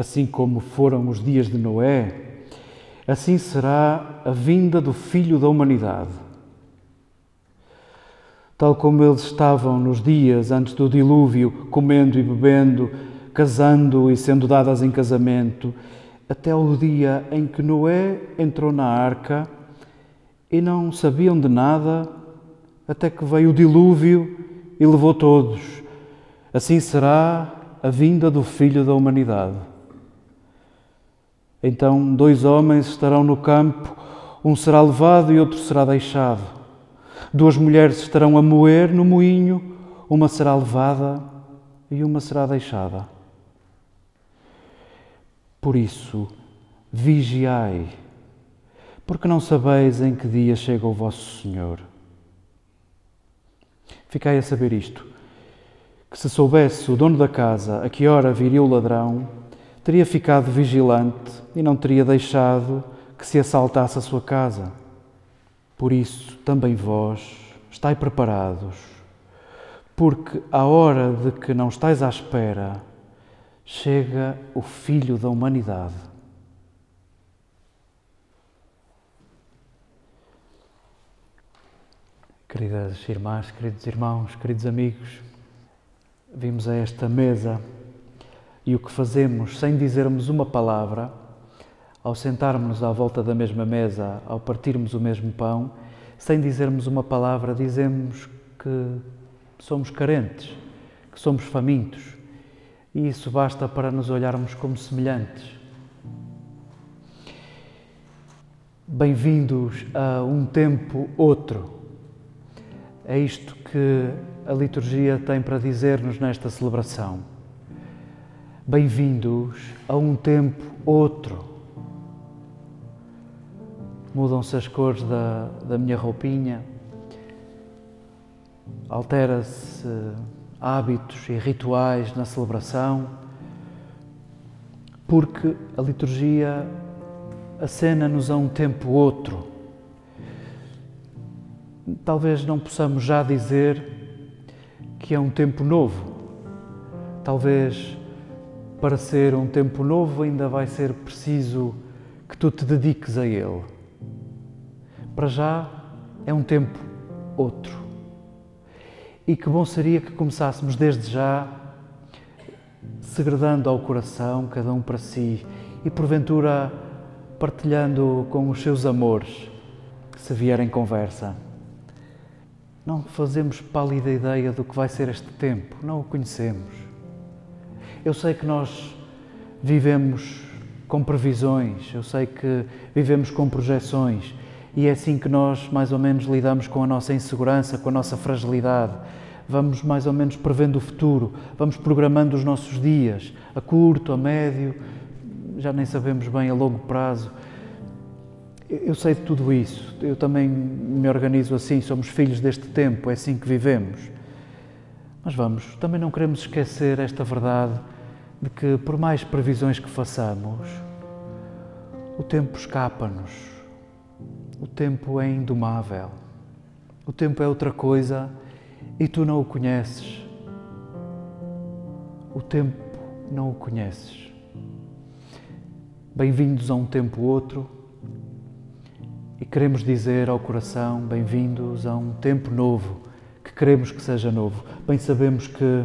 assim como foram os dias de Noé, assim será a vinda do Filho da humanidade. Tal como eles estavam nos dias antes do dilúvio, comendo e bebendo, casando e sendo dadas em casamento, até o dia em que Noé entrou na arca e não sabiam de nada, até que veio o dilúvio e levou todos. Assim será a vinda do Filho da humanidade. Então, dois homens estarão no campo, um será levado e outro será deixado. Duas mulheres estarão a moer no moinho, uma será levada e uma será deixada. Por isso, vigiai, porque não sabeis em que dia chega o vosso Senhor. Ficai a saber isto: que se soubesse o dono da casa a que hora viria o ladrão, teria ficado vigilante e não teria deixado que se assaltasse a sua casa. Por isso, também vós, estai preparados, porque a hora de que não estais à espera, chega o Filho da humanidade. Queridas irmãs, queridos irmãos, queridos amigos, vimos a esta mesa e o que fazemos sem dizermos uma palavra, ao sentarmos à volta da mesma mesa, ao partirmos o mesmo pão, sem dizermos uma palavra, dizemos que somos carentes, que somos famintos, e isso basta para nos olharmos como semelhantes. Bem-vindos a um tempo outro. É isto que a liturgia tem para dizer-nos nesta celebração. Bem-vindos a um tempo outro. Mudam-se as cores da, da minha roupinha, altera-se hábitos e rituais na celebração, porque a liturgia acena-nos a um tempo outro. Talvez não possamos já dizer que é um tempo novo. Talvez para ser um tempo novo ainda vai ser preciso que tu te dediques a ele. Para já é um tempo outro. E que bom seria que começássemos desde já segredando ao coração, cada um para si, e porventura partilhando com os seus amores, se vierem conversa. Não fazemos pálida ideia do que vai ser este tempo, não o conhecemos. Eu sei que nós vivemos com previsões, eu sei que vivemos com projeções e é assim que nós mais ou menos lidamos com a nossa insegurança, com a nossa fragilidade vamos mais ou menos prevendo o futuro, vamos programando os nossos dias, a curto, a médio, já nem sabemos bem a longo prazo. Eu sei de tudo isso, eu também me organizo assim, somos filhos deste tempo, é assim que vivemos. Mas vamos, também não queremos esquecer esta verdade de que, por mais previsões que façamos, o tempo escapa-nos, o tempo é indomável, o tempo é outra coisa e tu não o conheces. O tempo não o conheces. Bem-vindos a um tempo outro e queremos dizer ao coração: bem-vindos a um tempo novo, que queremos que seja novo. Bem sabemos que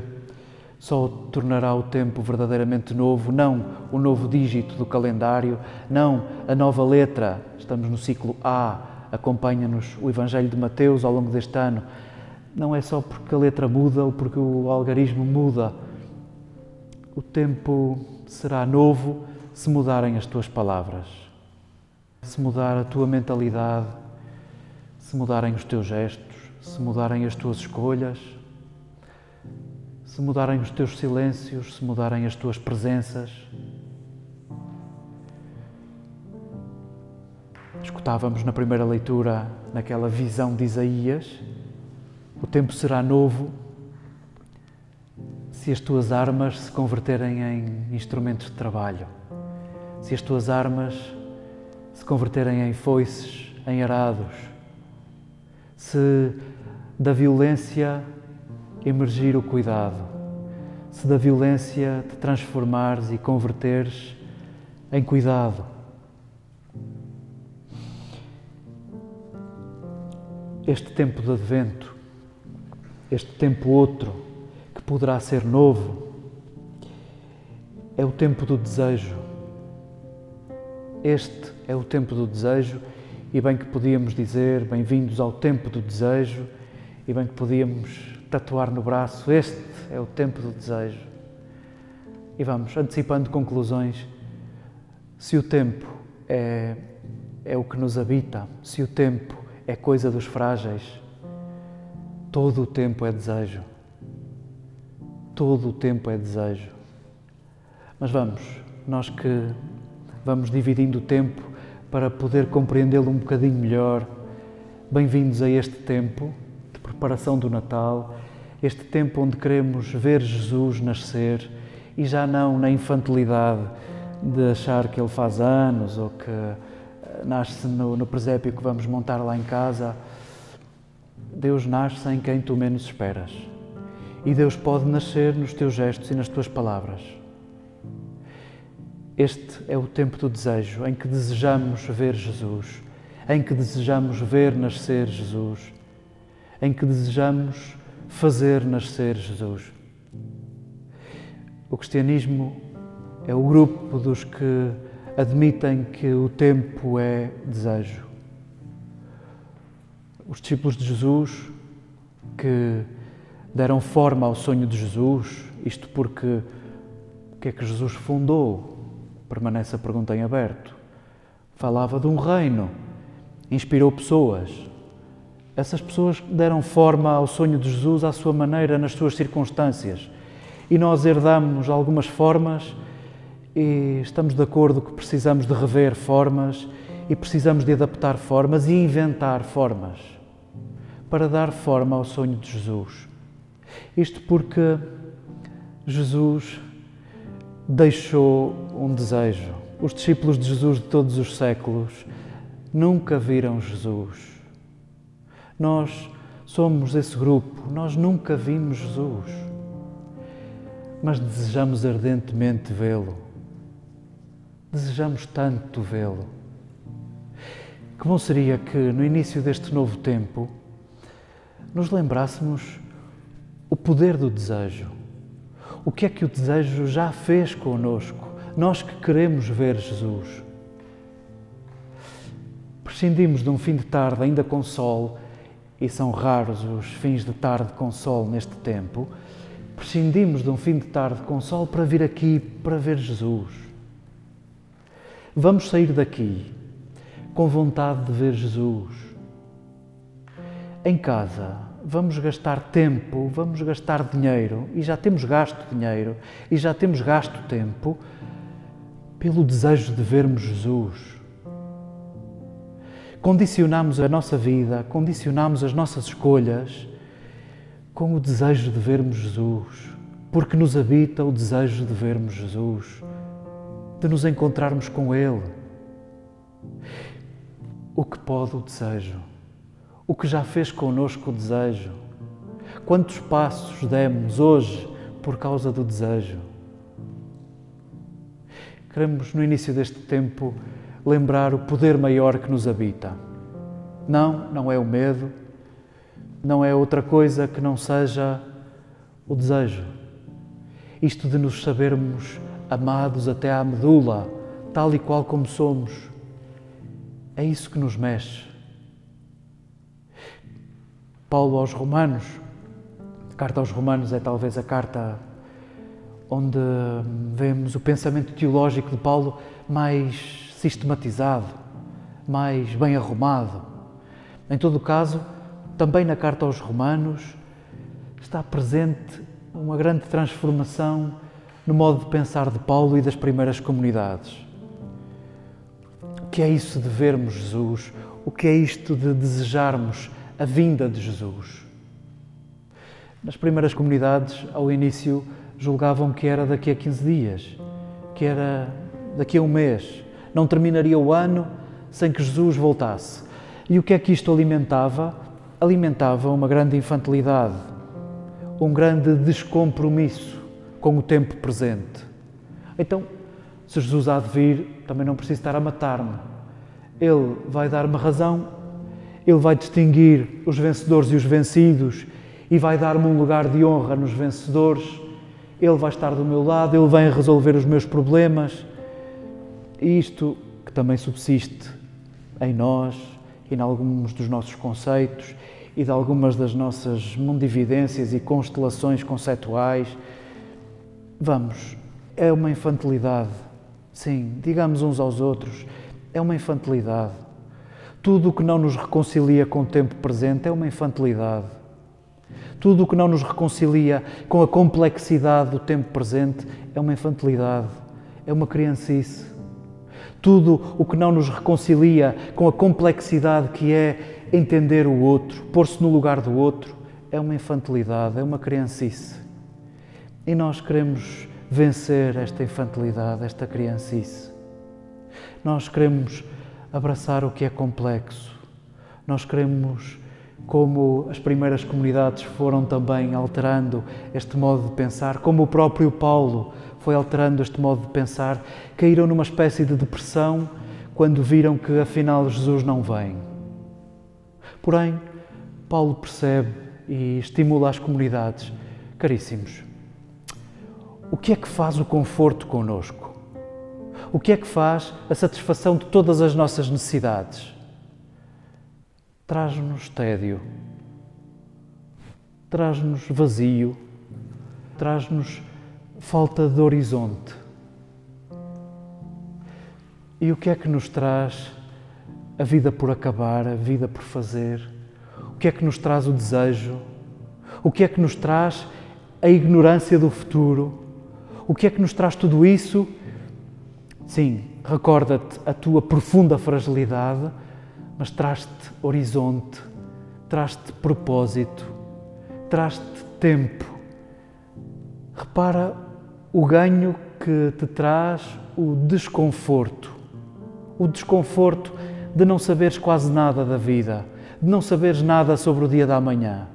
só tornará o tempo verdadeiramente novo, não o novo dígito do calendário, não a nova letra. Estamos no ciclo A, acompanha-nos o Evangelho de Mateus ao longo deste ano não é só porque a letra muda ou porque o algarismo muda. O tempo será novo se mudarem as tuas palavras, se mudar a tua mentalidade, se mudarem os teus gestos, se mudarem as tuas escolhas, se mudarem os teus silêncios, se mudarem as tuas presenças. Escutávamos na primeira leitura, naquela visão de Isaías, o tempo será novo se as tuas armas se converterem em instrumentos de trabalho, se as tuas armas se converterem em foices, em arados, se da violência emergir o cuidado, se da violência te transformares e converteres em cuidado. Este tempo de advento, este tempo outro, que poderá ser novo, é o tempo do desejo. Este é o tempo do desejo, e bem que podíamos dizer bem-vindos ao tempo do desejo, e bem que podíamos tatuar no braço: Este é o tempo do desejo. E vamos antecipando conclusões. Se o tempo é, é o que nos habita, se o tempo é coisa dos frágeis, todo o tempo é desejo. Todo o tempo é desejo. Mas vamos, nós que vamos dividindo o tempo para poder compreendê-lo um bocadinho melhor. Bem-vindos a este tempo preparação do Natal, este tempo onde queremos ver Jesus nascer e já não na infantilidade de achar que ele faz anos ou que eh, nasce no, no presépio que vamos montar lá em casa. Deus nasce em quem tu menos esperas. E Deus pode nascer nos teus gestos e nas tuas palavras. Este é o tempo do desejo, em que desejamos ver Jesus, em que desejamos ver nascer Jesus, em que desejamos fazer nascer Jesus. O cristianismo é o grupo dos que admitem que o tempo é desejo. Os discípulos de Jesus que deram forma ao sonho de Jesus, isto porque o que é que Jesus fundou? Permanece a pergunta em aberto. Falava de um reino, inspirou pessoas. Essas pessoas deram forma ao sonho de Jesus à sua maneira, nas suas circunstâncias e nós herdamos algumas formas e estamos de acordo que precisamos de rever formas e precisamos de adaptar formas e inventar formas para dar forma ao sonho de Jesus. Isto porque Jesus deixou um desejo. Os discípulos de Jesus de todos os séculos nunca viram Jesus. Nós somos esse grupo, nós nunca vimos Jesus mas desejamos ardentemente vê-lo. Desejamos tanto vê-lo. Que bom seria que no início deste novo tempo nos lembrássemos o poder do desejo. O que é que o desejo já fez conosco, nós que queremos ver Jesus. Prescindimos de um fim de tarde ainda com sol, e são raros os fins de tarde com sol neste tempo, prescindimos de um fim de tarde com sol para vir aqui para ver Jesus. Vamos sair daqui com vontade de ver Jesus. Em casa, vamos gastar tempo, vamos gastar dinheiro e já temos gasto dinheiro e já temos gasto tempo pelo desejo de vermos Jesus. Condicionamos a nossa vida, condicionamos as nossas escolhas com o desejo de vermos Jesus, porque nos habita o desejo de vermos Jesus, de nos encontrarmos com Ele. O que pode o desejo? O que já fez conosco o desejo? Quantos passos demos hoje por causa do desejo? Queremos, no início deste tempo, lembrar o poder maior que nos habita. Não, não é o medo, não é outra coisa que não seja o desejo. Isto de nos sabermos amados até à medula, tal e qual como somos. É isso que nos mexe. Paulo aos Romanos, a carta aos Romanos é talvez a carta onde vemos o pensamento teológico de Paulo mais sistematizado, mais bem arrumado. Em todo caso, também na carta aos Romanos está presente uma grande transformação no modo de pensar de Paulo e das primeiras comunidades. O que é isso de vermos Jesus? O que é isto de desejarmos a vinda de Jesus? Nas primeiras comunidades, ao início, julgavam que era daqui a 15 dias, que era daqui a um mês. Não terminaria o ano sem que Jesus voltasse. E o que é que isto alimentava? alimentava uma grande infantilidade, um grande descompromisso com o tempo presente. Então, se Jesus há de vir, também não preciso estar a matar-me. Ele vai dar-me razão, ele vai distinguir os vencedores e os vencidos e vai dar-me um lugar de honra nos vencedores. Ele vai estar do meu lado, ele vem resolver os meus problemas. Isto que também subsiste em nós em alguns dos nossos conceitos e de algumas das nossas mundividências e constelações conceituais. Vamos, é uma infantilidade. Sim, digamos uns aos outros, é uma infantilidade. Tudo o que não nos reconcilia com o tempo presente é uma infantilidade. Tudo o que não nos reconcilia com a complexidade do tempo presente é uma infantilidade, é uma criancice. Tudo o que não nos reconcilia com a complexidade que é entender o outro, pôr-se no lugar do outro, é uma infantilidade, é uma criancice. E nós queremos vencer esta infantilidade, esta criancice. Nós queremos abraçar o que é complexo. Nós queremos, como as primeiras comunidades foram também alterando este modo de pensar, como o próprio Paulo foi alterando este modo de pensar, caíram numa espécie de depressão quando viram que afinal Jesus não vem. Porém, Paulo percebe e estimula as comunidades. Caríssimos, o que é que faz o conforto conosco? O que é que faz a satisfação de todas as nossas necessidades? Traz-nos tédio, traz-nos vazio, traz-nos falta de horizonte. E o que é que nos traz a vida por acabar, a vida por fazer? O que é que nos traz o desejo? O que é que nos traz a ignorância do futuro? O que é que nos traz tudo isso? Sim, recorda-te a tua profunda fragilidade, mas traz-te horizonte, traz-te propósito, traz-te tempo. Repara o ganho que te traz o desconforto. O desconforto de não saberes quase nada da vida, de não saberes nada sobre o dia da manhã.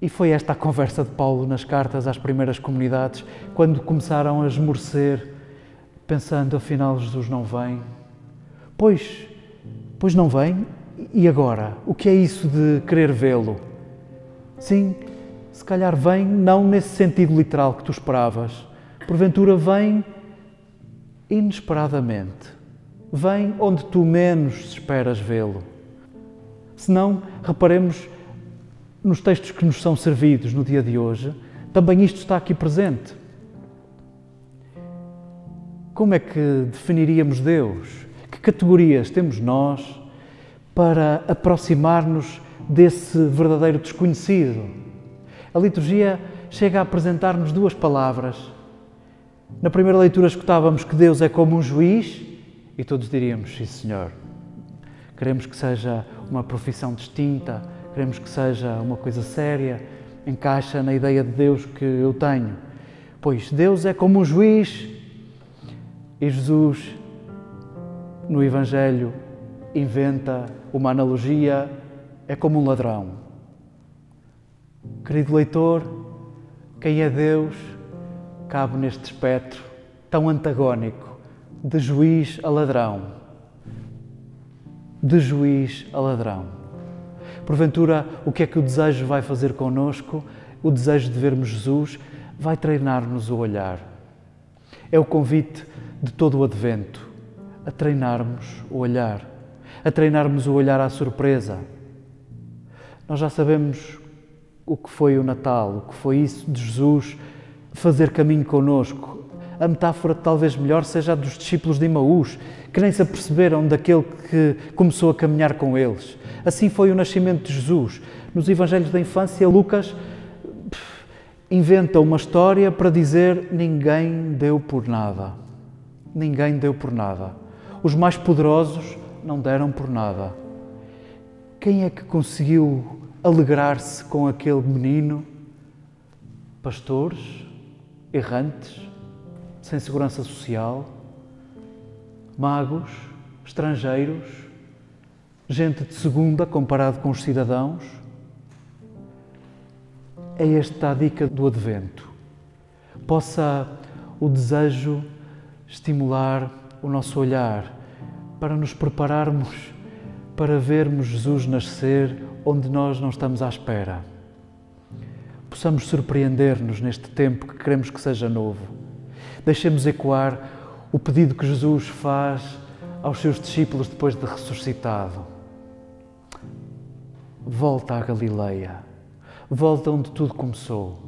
E foi esta a conversa de Paulo nas cartas às primeiras comunidades, quando começaram a esmorecer, pensando, afinal, Jesus não vem. Pois, pois não vem, e agora? O que é isso de querer vê-lo? Sim, se calhar vem não nesse sentido literal que tu esperavas. Porventura vem inesperadamente vem onde tu menos esperas vê-lo. Se não, reparemos nos textos que nos são servidos no dia de hoje, também isto está aqui presente. Como é que definiríamos Deus? Que categorias temos nós para aproximar-nos desse verdadeiro desconhecido? A liturgia chega a apresentar-nos duas palavras. Na primeira leitura escutávamos que Deus é como um juiz e todos diríamos: Sim, Senhor. Queremos que seja uma profissão distinta, queremos que seja uma coisa séria, encaixa na ideia de Deus que eu tenho. Pois Deus é como um juiz e Jesus, no Evangelho, inventa uma analogia, é como um ladrão. Querido leitor, quem é Deus cabe neste espectro tão antagónico de juiz a ladrão. De juiz a ladrão. Porventura, o que é que o desejo vai fazer conosco? O desejo de vermos Jesus vai treinar-nos o olhar. É o convite de todo o advento a treinarmos o olhar, a treinarmos o olhar à surpresa. Nós já sabemos o que foi o Natal, o que foi isso de Jesus fazer caminho conosco, a metáfora talvez melhor seja a dos discípulos de Imaús, que nem se aperceberam daquele que começou a caminhar com eles. Assim foi o nascimento de Jesus. Nos Evangelhos da Infância, Lucas inventa uma história para dizer ninguém deu por nada. Ninguém deu por nada. Os mais poderosos não deram por nada. Quem é que conseguiu alegrar-se com aquele menino? Pastores, errantes, sem segurança social, magos, estrangeiros, gente de segunda comparado com os cidadãos. É esta a dica do Advento. Possa o desejo estimular o nosso olhar para nos prepararmos para vermos Jesus nascer onde nós não estamos à espera. Possamos surpreender-nos neste tempo que queremos que seja novo. Deixemos ecoar o pedido que Jesus faz aos seus discípulos depois de ressuscitado. Volta à Galileia, volta onde tudo começou.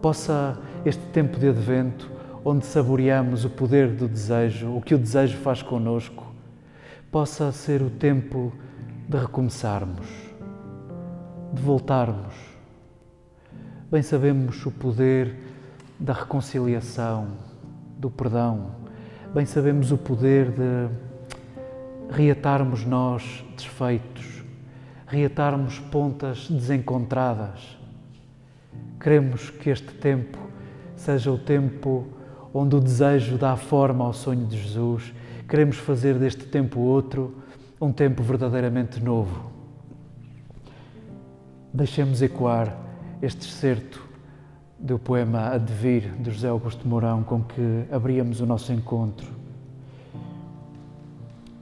Possa este tempo de advento, onde saboreamos o poder do desejo, o que o desejo faz conosco, possa ser o tempo de recomeçarmos, de voltarmos. Bem sabemos o poder da reconciliação, do perdão, bem sabemos o poder de reatarmos nós desfeitos, reatarmos pontas desencontradas. Queremos que este tempo seja o tempo onde o desejo dá forma ao sonho de Jesus Queremos fazer deste tempo outro um tempo verdadeiramente novo. Deixemos ecoar este excerto do poema Advir de José Augusto Mourão com que abríamos o nosso encontro.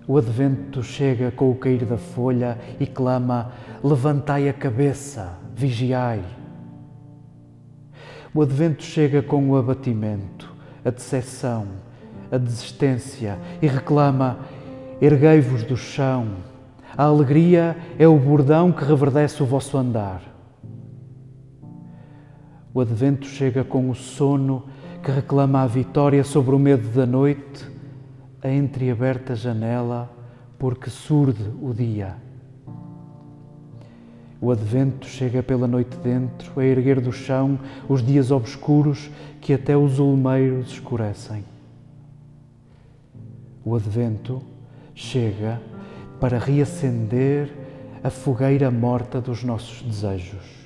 O advento chega com o cair da folha e clama: Levantai a cabeça, vigiai. O advento chega com o abatimento, a decepção, a desistência e reclama: Erguei-vos do chão. A alegria é o bordão que reverdece o vosso andar. O advento chega com o sono que reclama a vitória sobre o medo da noite, a entreaberta janela, porque surde o dia. O advento chega pela noite dentro, a erguer do chão os dias obscuros que até os olmeiros escurecem o Advento chega para reacender a fogueira morta dos nossos desejos.